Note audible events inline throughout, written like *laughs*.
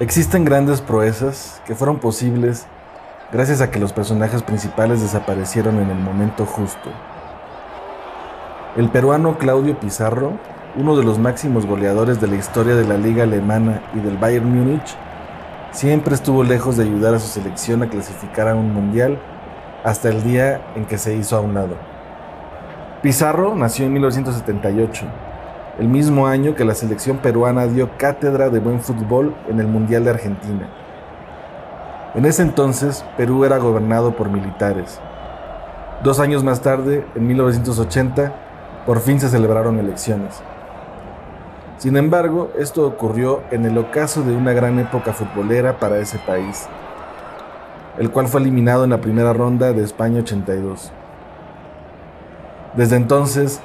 Existen grandes proezas que fueron posibles gracias a que los personajes principales desaparecieron en el momento justo. El peruano Claudio Pizarro, uno de los máximos goleadores de la historia de la liga alemana y del Bayern Múnich, siempre estuvo lejos de ayudar a su selección a clasificar a un mundial hasta el día en que se hizo a un lado. Pizarro nació en 1978, el mismo año que la selección peruana dio cátedra de buen fútbol en el Mundial de Argentina. En ese entonces, Perú era gobernado por militares. Dos años más tarde, en 1980, por fin se celebraron elecciones. Sin embargo, esto ocurrió en el ocaso de una gran época futbolera para ese país, el cual fue eliminado en la primera ronda de España 82. Desde entonces,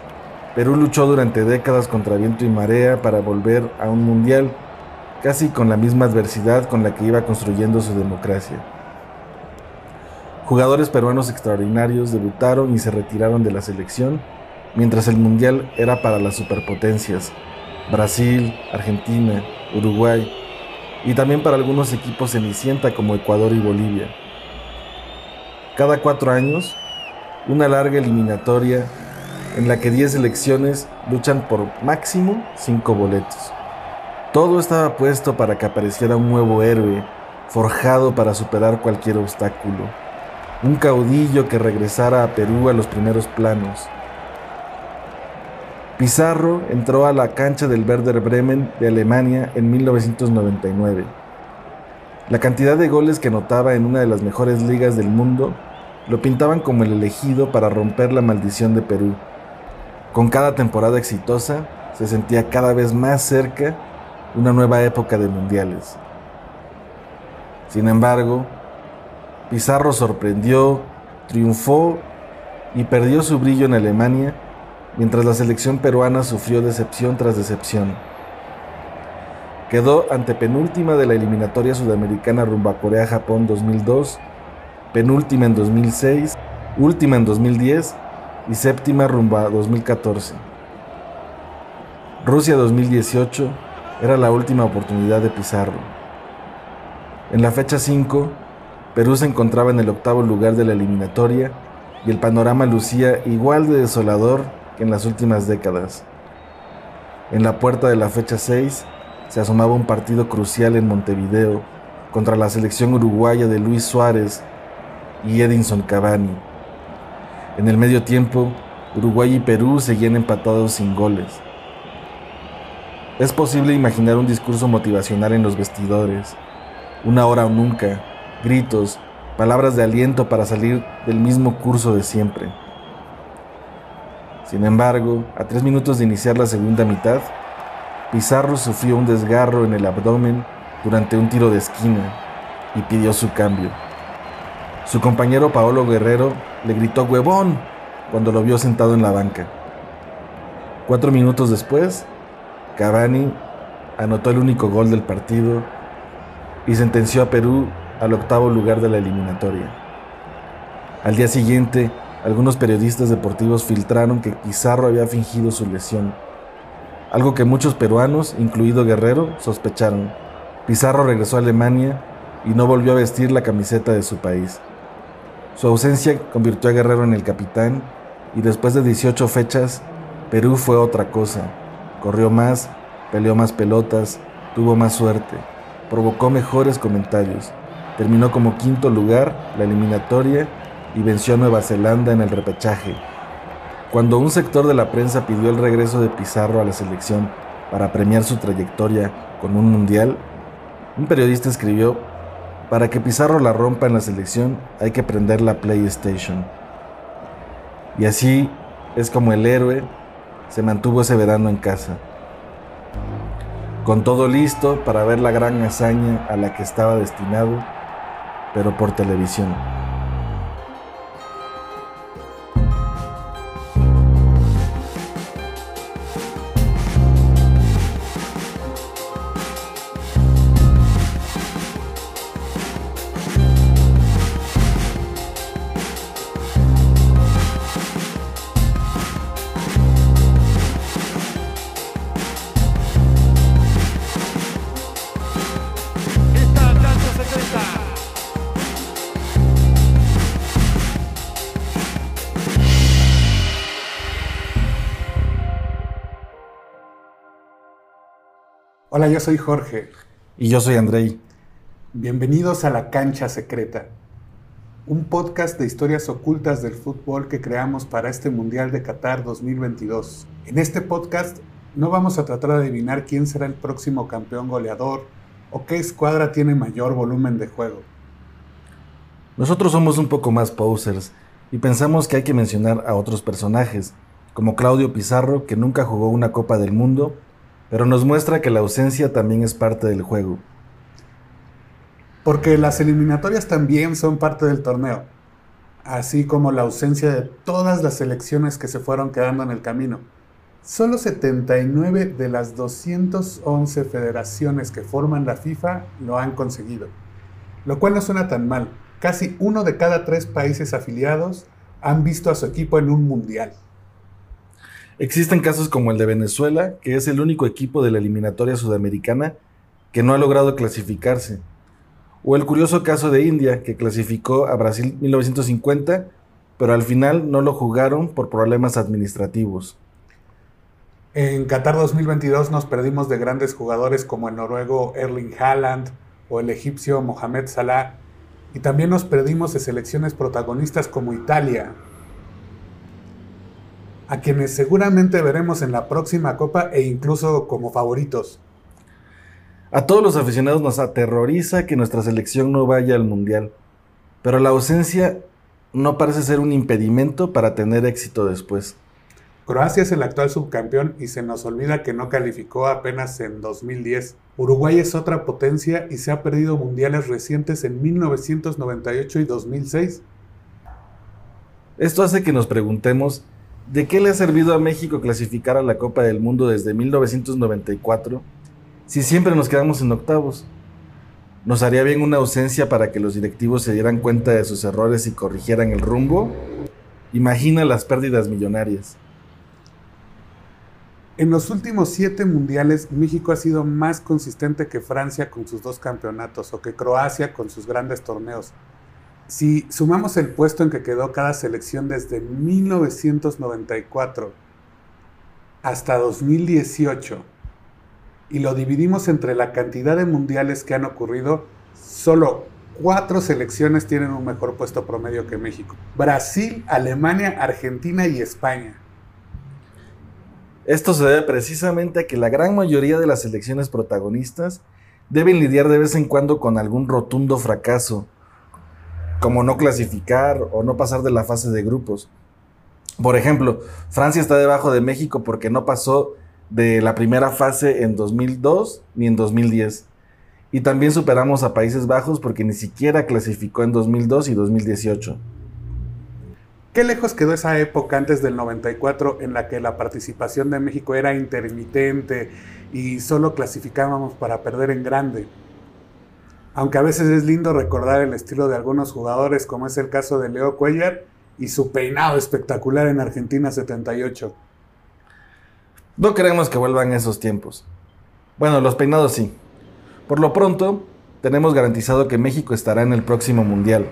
Perú luchó durante décadas contra viento y marea para volver a un mundial, casi con la misma adversidad con la que iba construyendo su democracia. Jugadores peruanos extraordinarios debutaron y se retiraron de la selección, mientras el mundial era para las superpotencias, Brasil, Argentina, Uruguay, y también para algunos equipos cenicienta como Ecuador y Bolivia. Cada cuatro años, una larga eliminatoria en la que 10 selecciones luchan por máximo 5 boletos. Todo estaba puesto para que apareciera un nuevo héroe, forjado para superar cualquier obstáculo. Un caudillo que regresara a Perú a los primeros planos. Pizarro entró a la cancha del Werder Bremen de Alemania en 1999. La cantidad de goles que anotaba en una de las mejores ligas del mundo lo pintaban como el elegido para romper la maldición de Perú. Con cada temporada exitosa, se sentía cada vez más cerca una nueva época de mundiales. Sin embargo, Pizarro sorprendió, triunfó y perdió su brillo en Alemania, mientras la selección peruana sufrió decepción tras decepción. Quedó ante penúltima de la eliminatoria sudamericana rumbo a Corea-Japón 2002 penúltima en 2006, última en 2010 y séptima rumbo a 2014. Rusia 2018 era la última oportunidad de Pizarro. En la fecha 5, Perú se encontraba en el octavo lugar de la eliminatoria y el panorama lucía igual de desolador que en las últimas décadas. En la puerta de la fecha 6 se asomaba un partido crucial en Montevideo contra la selección uruguaya de Luis Suárez y Edinson Cavani. En el medio tiempo, Uruguay y Perú seguían empatados sin goles. Es posible imaginar un discurso motivacional en los vestidores, una hora o nunca, gritos, palabras de aliento para salir del mismo curso de siempre. Sin embargo, a tres minutos de iniciar la segunda mitad, Pizarro sufrió un desgarro en el abdomen durante un tiro de esquina y pidió su cambio. Su compañero Paolo Guerrero le gritó huevón cuando lo vio sentado en la banca. Cuatro minutos después, Cavani anotó el único gol del partido y sentenció a Perú al octavo lugar de la eliminatoria. Al día siguiente, algunos periodistas deportivos filtraron que Pizarro había fingido su lesión, algo que muchos peruanos, incluido Guerrero, sospecharon. Pizarro regresó a Alemania y no volvió a vestir la camiseta de su país. Su ausencia convirtió a Guerrero en el capitán y después de 18 fechas, Perú fue otra cosa. Corrió más, peleó más pelotas, tuvo más suerte, provocó mejores comentarios, terminó como quinto lugar la eliminatoria y venció a Nueva Zelanda en el repechaje. Cuando un sector de la prensa pidió el regreso de Pizarro a la selección para premiar su trayectoria con un mundial, un periodista escribió para que Pizarro la rompa en la selección hay que prender la PlayStation. Y así es como el héroe se mantuvo ese verano en casa. Con todo listo para ver la gran hazaña a la que estaba destinado, pero por televisión. Hola, yo soy Jorge. Y yo soy Andrei. Bienvenidos a La Cancha Secreta, un podcast de historias ocultas del fútbol que creamos para este Mundial de Qatar 2022. En este podcast no vamos a tratar de adivinar quién será el próximo campeón goleador o qué escuadra tiene mayor volumen de juego. Nosotros somos un poco más posers y pensamos que hay que mencionar a otros personajes, como Claudio Pizarro, que nunca jugó una Copa del Mundo, pero nos muestra que la ausencia también es parte del juego porque las eliminatorias también son parte del torneo, así como la ausencia de todas las selecciones que se fueron quedando en el camino. Solo 79 de las 211 federaciones que forman la FIFA lo han conseguido, lo cual no suena tan mal. Casi uno de cada tres países afiliados han visto a su equipo en un mundial. Existen casos como el de Venezuela, que es el único equipo de la eliminatoria sudamericana que no ha logrado clasificarse o el curioso caso de India, que clasificó a Brasil 1950, pero al final no lo jugaron por problemas administrativos. En Qatar 2022 nos perdimos de grandes jugadores como el noruego Erling Haaland o el egipcio Mohamed Salah, y también nos perdimos de selecciones protagonistas como Italia, a quienes seguramente veremos en la próxima Copa e incluso como favoritos. A todos los aficionados nos aterroriza que nuestra selección no vaya al Mundial, pero la ausencia no parece ser un impedimento para tener éxito después. Croacia es el actual subcampeón y se nos olvida que no calificó apenas en 2010. Uruguay es otra potencia y se ha perdido mundiales recientes en 1998 y 2006. Esto hace que nos preguntemos, ¿de qué le ha servido a México clasificar a la Copa del Mundo desde 1994 si siempre nos quedamos en octavos? ¿Nos haría bien una ausencia para que los directivos se dieran cuenta de sus errores y corrigieran el rumbo? Imagina las pérdidas millonarias. En los últimos siete mundiales, México ha sido más consistente que Francia con sus dos campeonatos o que Croacia con sus grandes torneos. Si sumamos el puesto en que quedó cada selección desde 1994 hasta 2018, y lo dividimos entre la cantidad de mundiales que han ocurrido, solo cuatro selecciones tienen un mejor puesto promedio que México. Brasil, Alemania, Argentina y España. Esto se debe precisamente a que la gran mayoría de las selecciones protagonistas deben lidiar de vez en cuando con algún rotundo fracaso, como no clasificar o no pasar de la fase de grupos. Por ejemplo, Francia está debajo de México porque no pasó de la primera fase en 2002 ni en 2010. Y también superamos a Países Bajos porque ni siquiera clasificó en 2002 y 2018. ¿Qué lejos quedó esa época antes del 94 en la que la participación de México era intermitente y solo clasificábamos para perder en grande? Aunque a veces es lindo recordar el estilo de algunos jugadores, como es el caso de Leo Cuellar y su peinado espectacular en Argentina 78. No queremos que vuelvan esos tiempos. Bueno, los peinados sí. Por lo pronto, tenemos garantizado que México estará en el próximo Mundial.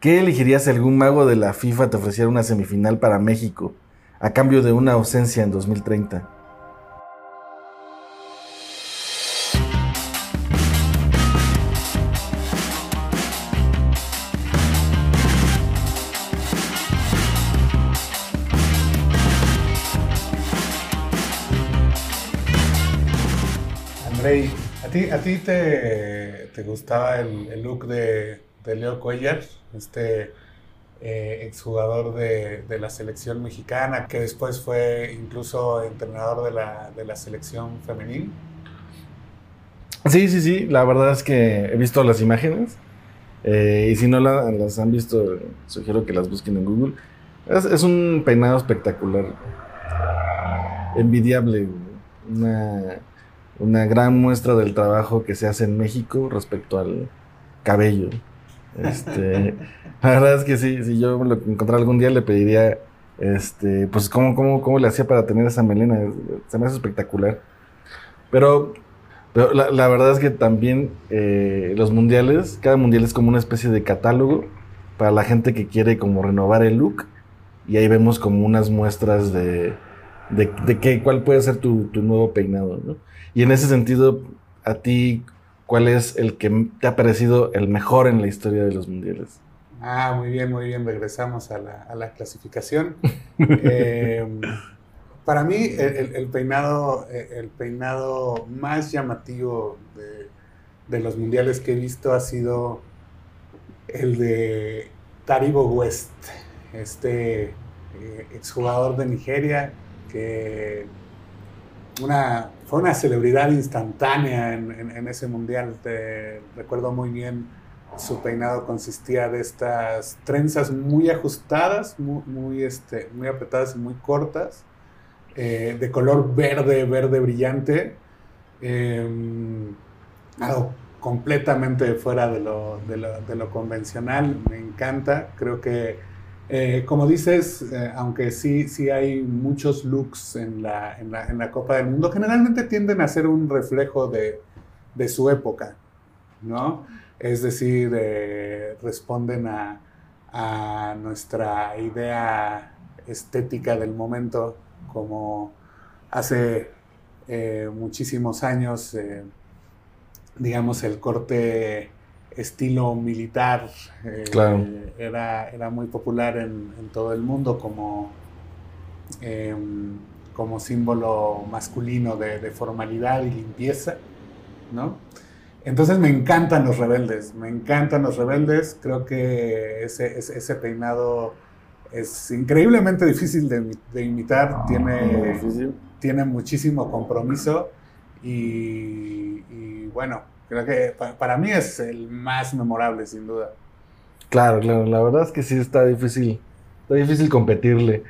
¿Qué elegirías si algún mago de la FIFA te ofreciera una semifinal para México a cambio de una ausencia en 2030? A ti te, te gustaba el, look de, Leo Cuellar, este eh, exjugador de, de, la selección mexicana, que después fue incluso entrenador de la, de la selección femenil? Sí, sí, sí, la verdad es que he visto las imágenes eh, y si no las han visto, sugiero que las busquen en Google. Es, es un peinado espectacular, envidiable, una una gran muestra del trabajo que se hace en México respecto al cabello. Este, *laughs* la verdad es que sí, si yo lo encontrara algún día le pediría, este, pues cómo, cómo, cómo le hacía para tener esa melena, se me hace espectacular. Pero, pero la, verdad es que también eh, los mundiales, cada mundial es como una especie de catálogo para la gente que quiere como renovar el look y ahí vemos como unas muestras de, de, de qué, cuál puede ser tu, tu nuevo peinado, ¿no? Y en ese sentido, a ti, ¿cuál es el que te ha parecido el mejor en la historia de los mundiales? Ah, muy bien, muy bien. Regresamos a la, a la clasificación. *laughs* eh, para mí, el, el, peinado, el peinado más llamativo de, de, los mundiales que he visto ha sido el de Taribo West, este eh, exjugador de Nigeria que una, fue una celebridad instantánea en, ese mundial. Recuerdo muy bien su peinado consistía de estas trenzas muy ajustadas, muy, este, muy apretadas y muy cortas eh, de color verde, verde brillante, eh, algo completamente fuera de, lo, de lo, convencional, me encanta, creo que, eh, como dices, eh, aunque sí, sí hay muchos looks en la, en, la, en la, Copa del Mundo, generalmente tienden a ser un reflejo de, de su época, ¿no? Es decir, eh, responden a, a nuestra idea estética del momento como hace muchísimos años, digamos, el corte estilo militar eh, claro. era, era, muy popular en, en, todo el mundo como, em, como símbolo masculino de, de, formalidad y limpieza, ¿no? Entonces me encantan los rebeldes, me encantan los rebeldes, creo que ese, ese, ese peinado es increíblemente difícil de, de imitar, tiene, difícil. tiene muchísimo compromiso y, y bueno, creo que pa, para mí es el más memorable sin duda. Claro, claro, la verdad es que sí está difícil, está difícil competirle.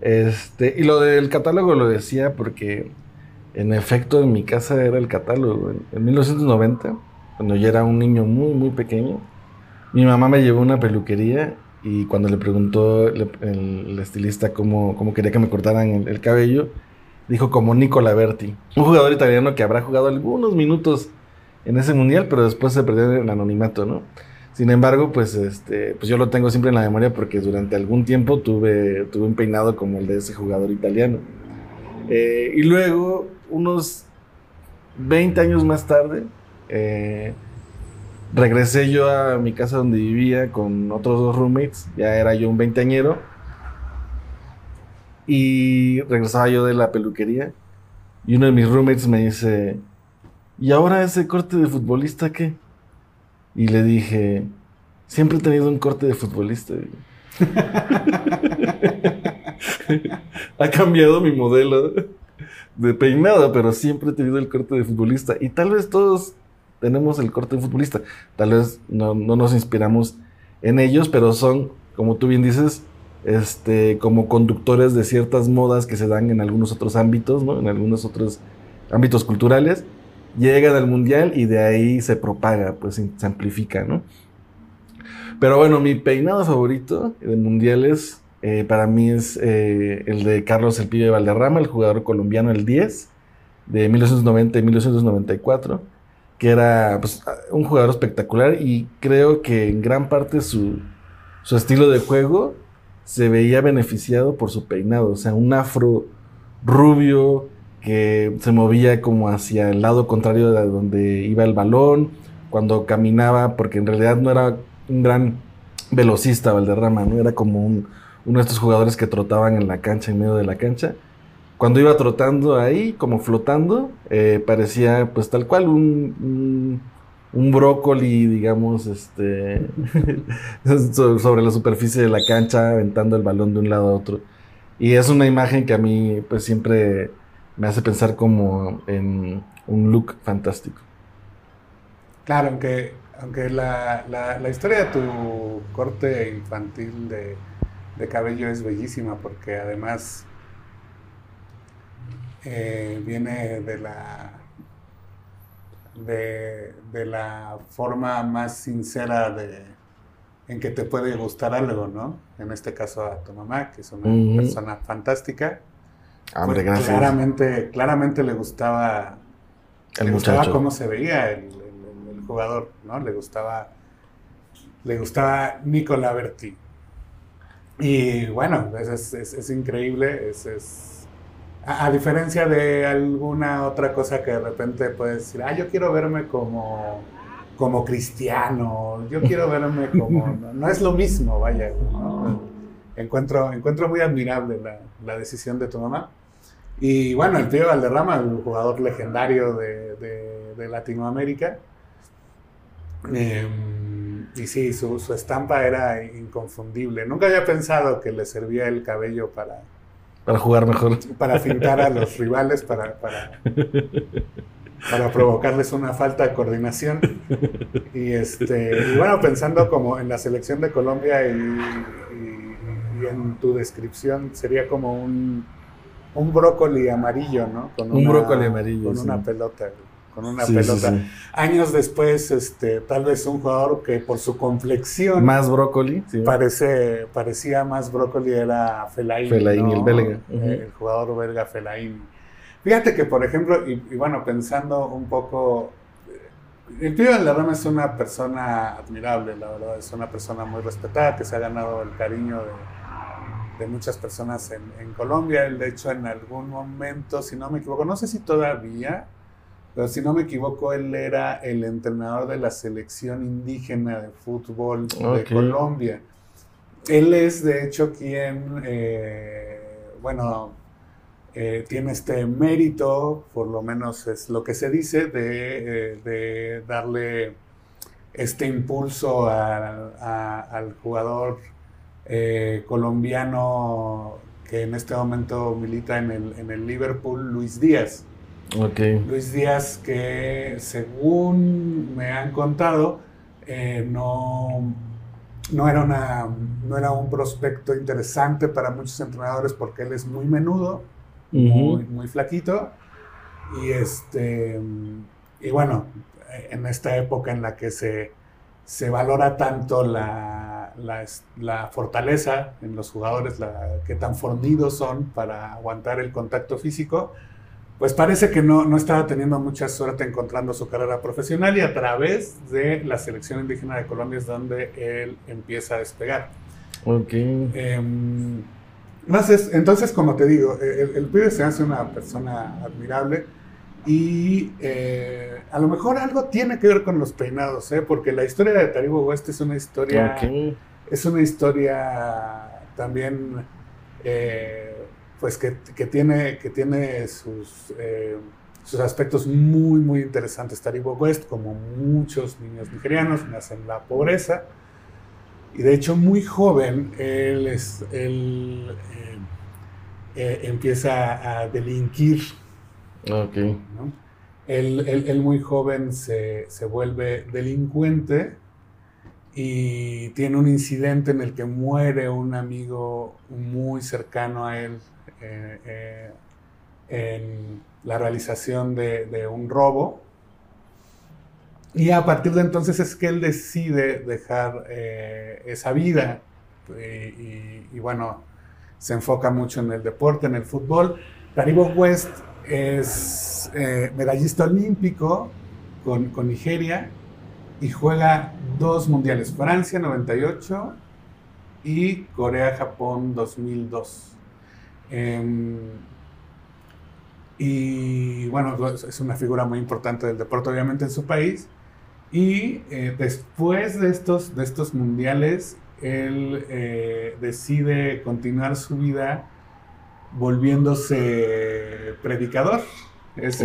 Este, y lo del catálogo lo decía porque en efecto en mi casa era el catálogo. En, en 1990, cuando yo era un niño muy, muy pequeño, mi mamá me llevó a una peluquería y cuando le preguntó el, el estilista cómo, cómo, quería que me cortaran el, el, cabello, dijo como Nicola Berti, un jugador italiano que habrá jugado algunos minutos en ese mundial, pero después se perdió el anonimato, ¿no? Sin embargo, pues, este, pues yo lo tengo siempre en la memoria porque durante algún tiempo tuve, tuve un peinado como el de ese jugador italiano. Eh, y luego, unos 20 años más tarde, eh, regresé yo a mi casa donde vivía con otros dos roommates, ya era yo un veinteañero, y regresaba yo de la peluquería, y uno de mis roommates me dice, ¿y ahora ese corte de futbolista qué? Y le dije, siempre he tenido un corte de futbolista. *laughs* ha cambiado mi modelo de peinado, pero siempre he tenido el corte de futbolista. Y tal vez todos tenemos el corte de futbolista. Tal vez no, no, nos inspiramos en ellos, pero son, como tú bien dices, este, como conductores de ciertas modas que se dan en algunos otros ámbitos, ¿no? En algunos otros ámbitos culturales. Llegan al mundial y de ahí se propaga, pues se amplifica, ¿no? Pero bueno, mi peinado favorito de mundiales eh, para mí es eh, el de Carlos El Pibe Valderrama, el jugador colombiano, el 10, de 1990 y 1994 que era pues, un jugador espectacular y creo que en gran parte su, su, estilo de juego se veía beneficiado por su peinado, o sea, un afro rubio que se movía como hacia el lado contrario de donde iba el balón, cuando caminaba, porque en realidad no era un gran velocista Valderrama, ¿no? Era como un, uno de estos jugadores que trotaban en la cancha, en medio de la cancha cuando iba trotando ahí, como flotando, eh, parecía pues tal cual un, un, un brócoli, digamos, este, *laughs* sobre la superficie de la cancha, aventando el balón de un lado a otro. Y es una imagen que a mí pues siempre me hace pensar como en un look fantástico. Claro, aunque, aunque la, la, la historia de tu corte infantil de, de cabello es bellísima, porque además eh, viene de la, de, de, la forma más sincera de, en que te puede gustar algo, ¿no? En este caso a tu mamá, que es una uh -huh. persona fantástica. Hombre, gracias. Claramente, claramente le gustaba, el le muchacho. gustaba cómo se veía el, el, el, jugador, ¿no? Le gustaba, le gustaba Nicola Berti. Y bueno, es, es, es increíble, es, es A, diferencia de alguna otra cosa que de repente puedes decir, ah, yo quiero verme como, como cristiano, yo quiero verme como... *laughs* No, es lo mismo, vaya. Encuentro, encuentro muy admirable la, decisión de tu mamá. Y bueno, el tío Valderrama, el jugador legendario de, Latinoamérica. Em, y sí, su, su, estampa era inconfundible. Nunca había pensado que le servía el cabello para, para jugar mejor. Para fintar a los rivales, para, para, para, provocarles una falta de coordinación. Y, este, y bueno, pensando como en la selección de Colombia y, en tu descripción, sería como un, un brócoli amarillo, ¿no? Con un brócoli amarillo. Con una pelota con una pelota. Años después, este, tal vez un jugador que por su complexión... Más brócoli. Parece, parecía más brócoli era Felaín. Felaín, el belga. El jugador belga Felaín. Fíjate que, por ejemplo, y, bueno, pensando un poco... Eh, el Pío Rama es una persona admirable, la verdad. Es una persona muy respetada, que se ha ganado el cariño de, de muchas personas en, en Colombia. Él, de hecho, en algún momento, si no me equivoco, no sé si todavía pero si no me equivoco, él era el entrenador de la selección indígena de fútbol de Colombia. Él es, de hecho, quien, eh, bueno, eh, tiene este mérito, por lo menos es lo que se dice, de, eh, darle este impulso al jugador colombiano que en este momento milita en el, en el Liverpool, Luis Díaz. Luis Díaz, que según me han contado, eh, no, no, era una, no era un prospecto interesante para muchos entrenadores porque él es muy menudo, muy, muy, flaquito. Y, este, y bueno, en esta época en la que se, se valora tanto la, la, fortaleza en los jugadores, la, qué tan fornidos son para aguantar el contacto físico, pues parece que no, no, estaba teniendo mucha suerte encontrando su carrera profesional y a través de la selección indígena de Colombia es donde él empieza a despegar. Ok. Em, entonces, como te digo, el, el, pibe se hace una persona admirable y eh, a lo mejor algo tiene que ver con los peinados, ¿eh? porque la historia de Taribo West es una historia, es una historia también... Eh, pues que, tiene, que tiene sus, sus aspectos muy, muy interesantes. Taribo West, como muchos niños nigerianos, nace en la pobreza. Y de hecho, muy joven, él, es, él empieza a delinquir. Ok. Él, muy joven se, se vuelve delincuente y tiene un incidente en el que muere un amigo muy cercano a él eh, eh, en la realización de, un robo. Y a partir de entonces es que él decide dejar eh, esa vida y, bueno, se enfoca mucho en el deporte, en el fútbol. Taribo West es medallista olímpico con, con, Nigeria y juega dos mundiales, Francia 98 y Corea-Japón 2002. Em, y bueno, pues, es una figura muy importante del deporte, obviamente, en su país. Y eh, después de estos, de estos mundiales, él eh, decide continuar su vida volviéndose predicador. Es,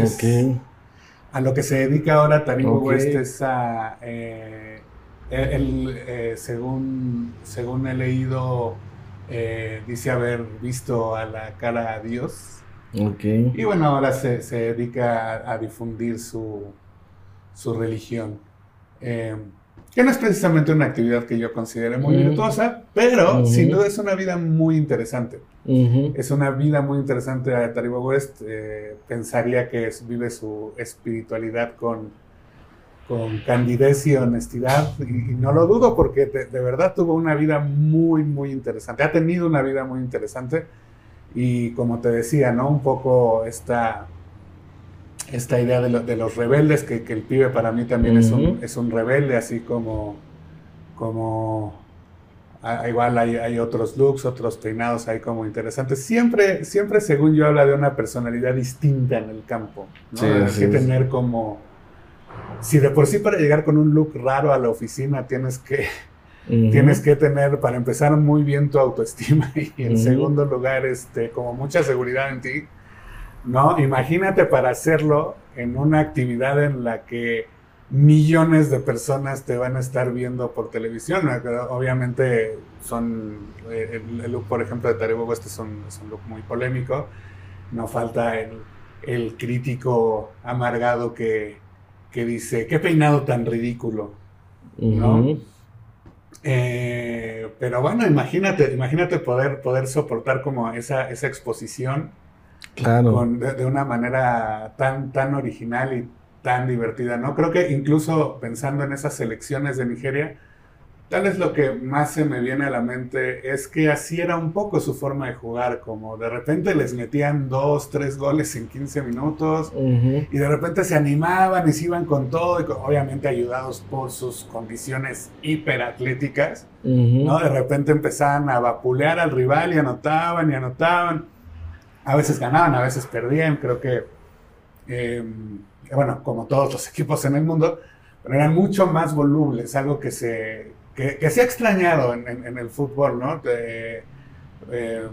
a lo que se dedica ahora Taribo West es a. Eh, él, según, según he leído, eh, dice haber visto a la cara a Dios. Y bueno, ahora se, dedica a, difundir su, su religión. Que no es precisamente una actividad que yo considere muy virtuosa, pero sin duda es una vida muy interesante. Es una vida muy interesante a Taribo West. Eh, pensaría que vive su espiritualidad con con candidez y honestidad, y, no lo dudo porque de, verdad tuvo una vida muy, muy interesante, ha tenido una vida muy interesante, y como te decía, ¿no? Un poco esta, esta idea de, los rebeldes, que, el pibe para mí también es, un, es un rebelde, así como, como Ah, igual hay, hay, otros looks, otros peinados ahí como interesantes. Siempre, siempre, según yo, habla de una personalidad distinta en el campo. ¿no? Hay que tener como... Si de por sí para llegar con un look raro a la oficina tienes que, tienes que tener, para empezar, muy bien tu autoestima *laughs* y en segundo lugar, este, como mucha seguridad en ti. ¿No? Imagínate para hacerlo en una actividad en la que millones de personas te van a estar viendo por televisión. Obviamente son, eh, el, look, por ejemplo, de Taribo West es un, look muy polémico. No falta el, crítico amargado que, dice, qué peinado tan ridículo, ¿no? Eh, pero bueno, imagínate, imagínate poder, poder soportar como esa, esa exposición claro. de, de, una manera tan, tan original y tan divertida, ¿no? Creo que incluso pensando en esas selecciones de Nigeria, tal vez lo que más se me viene a la mente es que así era un poco su forma de jugar, como de repente les metían dos, tres goles en 15 minutos y de repente se animaban y se iban con todo, y obviamente ayudados por sus condiciones hiperatléticas, ¿no? De repente empezaban a vapulear al rival y anotaban y anotaban. A veces ganaban, a veces perdían, creo que... Em, bueno, como todos los *laughs* equipos en el mundo, pero eran mucho más volubles, algo que se, que, se ha extrañado en, el fútbol, ¿no? Em,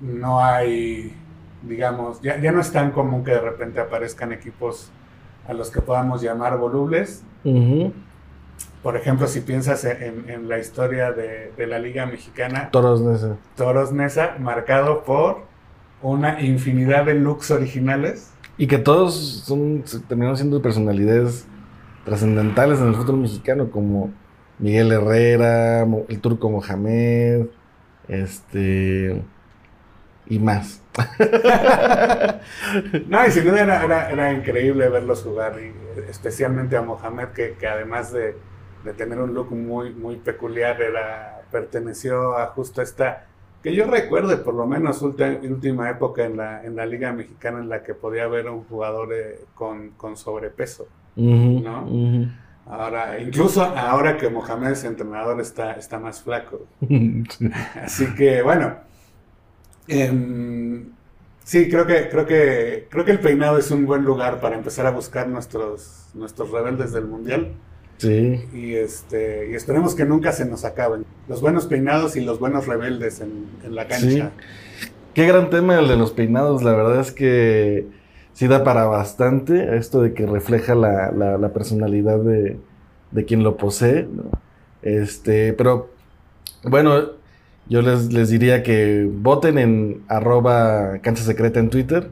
no hay, digamos, ya, ya, no es tan común que de repente aparezcan equipos a los que podamos llamar volubles. Por ejemplo, si piensas en, la historia de, de, la Liga Mexicana. Toros Nesa. Toros Nesa, marcado por una infinidad de looks originales y que todos son, terminaron siendo personalidades trascendentales en el fútbol mexicano, como Miguel Herrera, el turco Mohamed, este. y más. *laughs* no, y sin duda era, increíble verlos jugar, y especialmente a Mohamed, que, además de, de, tener un look muy, muy peculiar, era, perteneció a justo esta que yo recuerde, por lo menos última época en la, en la Liga Mexicana en la que podía haber un jugador eh, con, sobrepeso, ¿no? Ahora, incluso ahora que Mohamed es entrenador está, está más flaco. *laughs* Así que, bueno, em, sí, creo que, creo, que, creo que el peinado es un buen lugar para empezar a buscar nuestros, nuestros rebeldes del Mundial. Sí. Y, este, y esperemos que nunca se nos acaben. Los buenos peinados y los buenos rebeldes en, la cancha. Qué gran tema el de los peinados. La verdad es que sí da para bastante esto de que refleja la, personalidad de, quien lo posee. Este, pero bueno, yo les, les, diría que voten en arroba cancha secreta en Twitter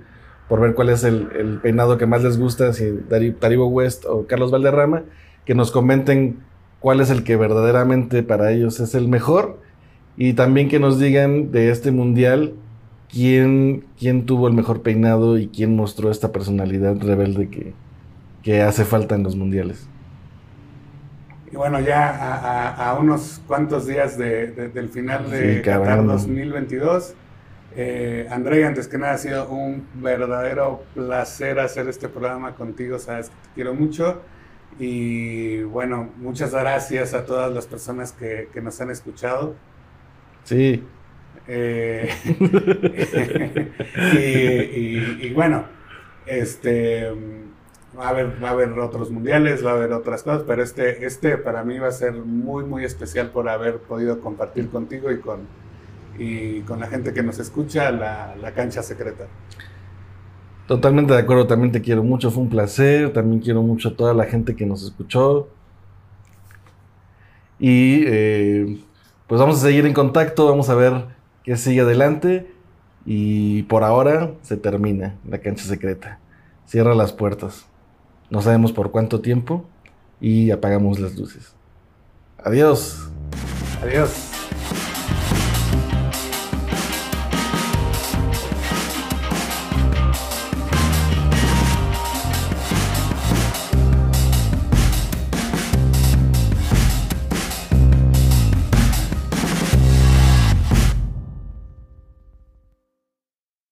por ver cuál es el, peinado que más les gusta, si Taribo West o Carlos Valderrama que nos comenten cuál es el que verdaderamente para ellos es el mejor y también que nos digan de este mundial quién, quién tuvo el mejor peinado y quién mostró esta personalidad rebelde que, que hace falta en los mundiales. Y bueno, ya a, unos cuantos días del final de Qatar 2022, eh, André, antes que nada ha sido un verdadero placer hacer este programa contigo, sabes que te quiero mucho. Y bueno, muchas gracias a todas las personas que, nos han escuchado. Sí. Eh, *laughs* y, bueno, este va a haber, va a haber otros mundiales, va a haber otras cosas, pero este, este para mí va a ser muy, muy especial por haber podido compartir contigo y con, y con la gente que nos escucha la, la cancha secreta. Totalmente de acuerdo, también te quiero mucho, fue un placer, también quiero mucho a toda la gente que nos escuchó. Y eh, pues vamos a seguir en contacto, vamos a ver qué sigue adelante. Y por ahora se termina la cancha secreta. Cierra las puertas. No sabemos por cuánto tiempo y apagamos las luces. Adiós. Adiós.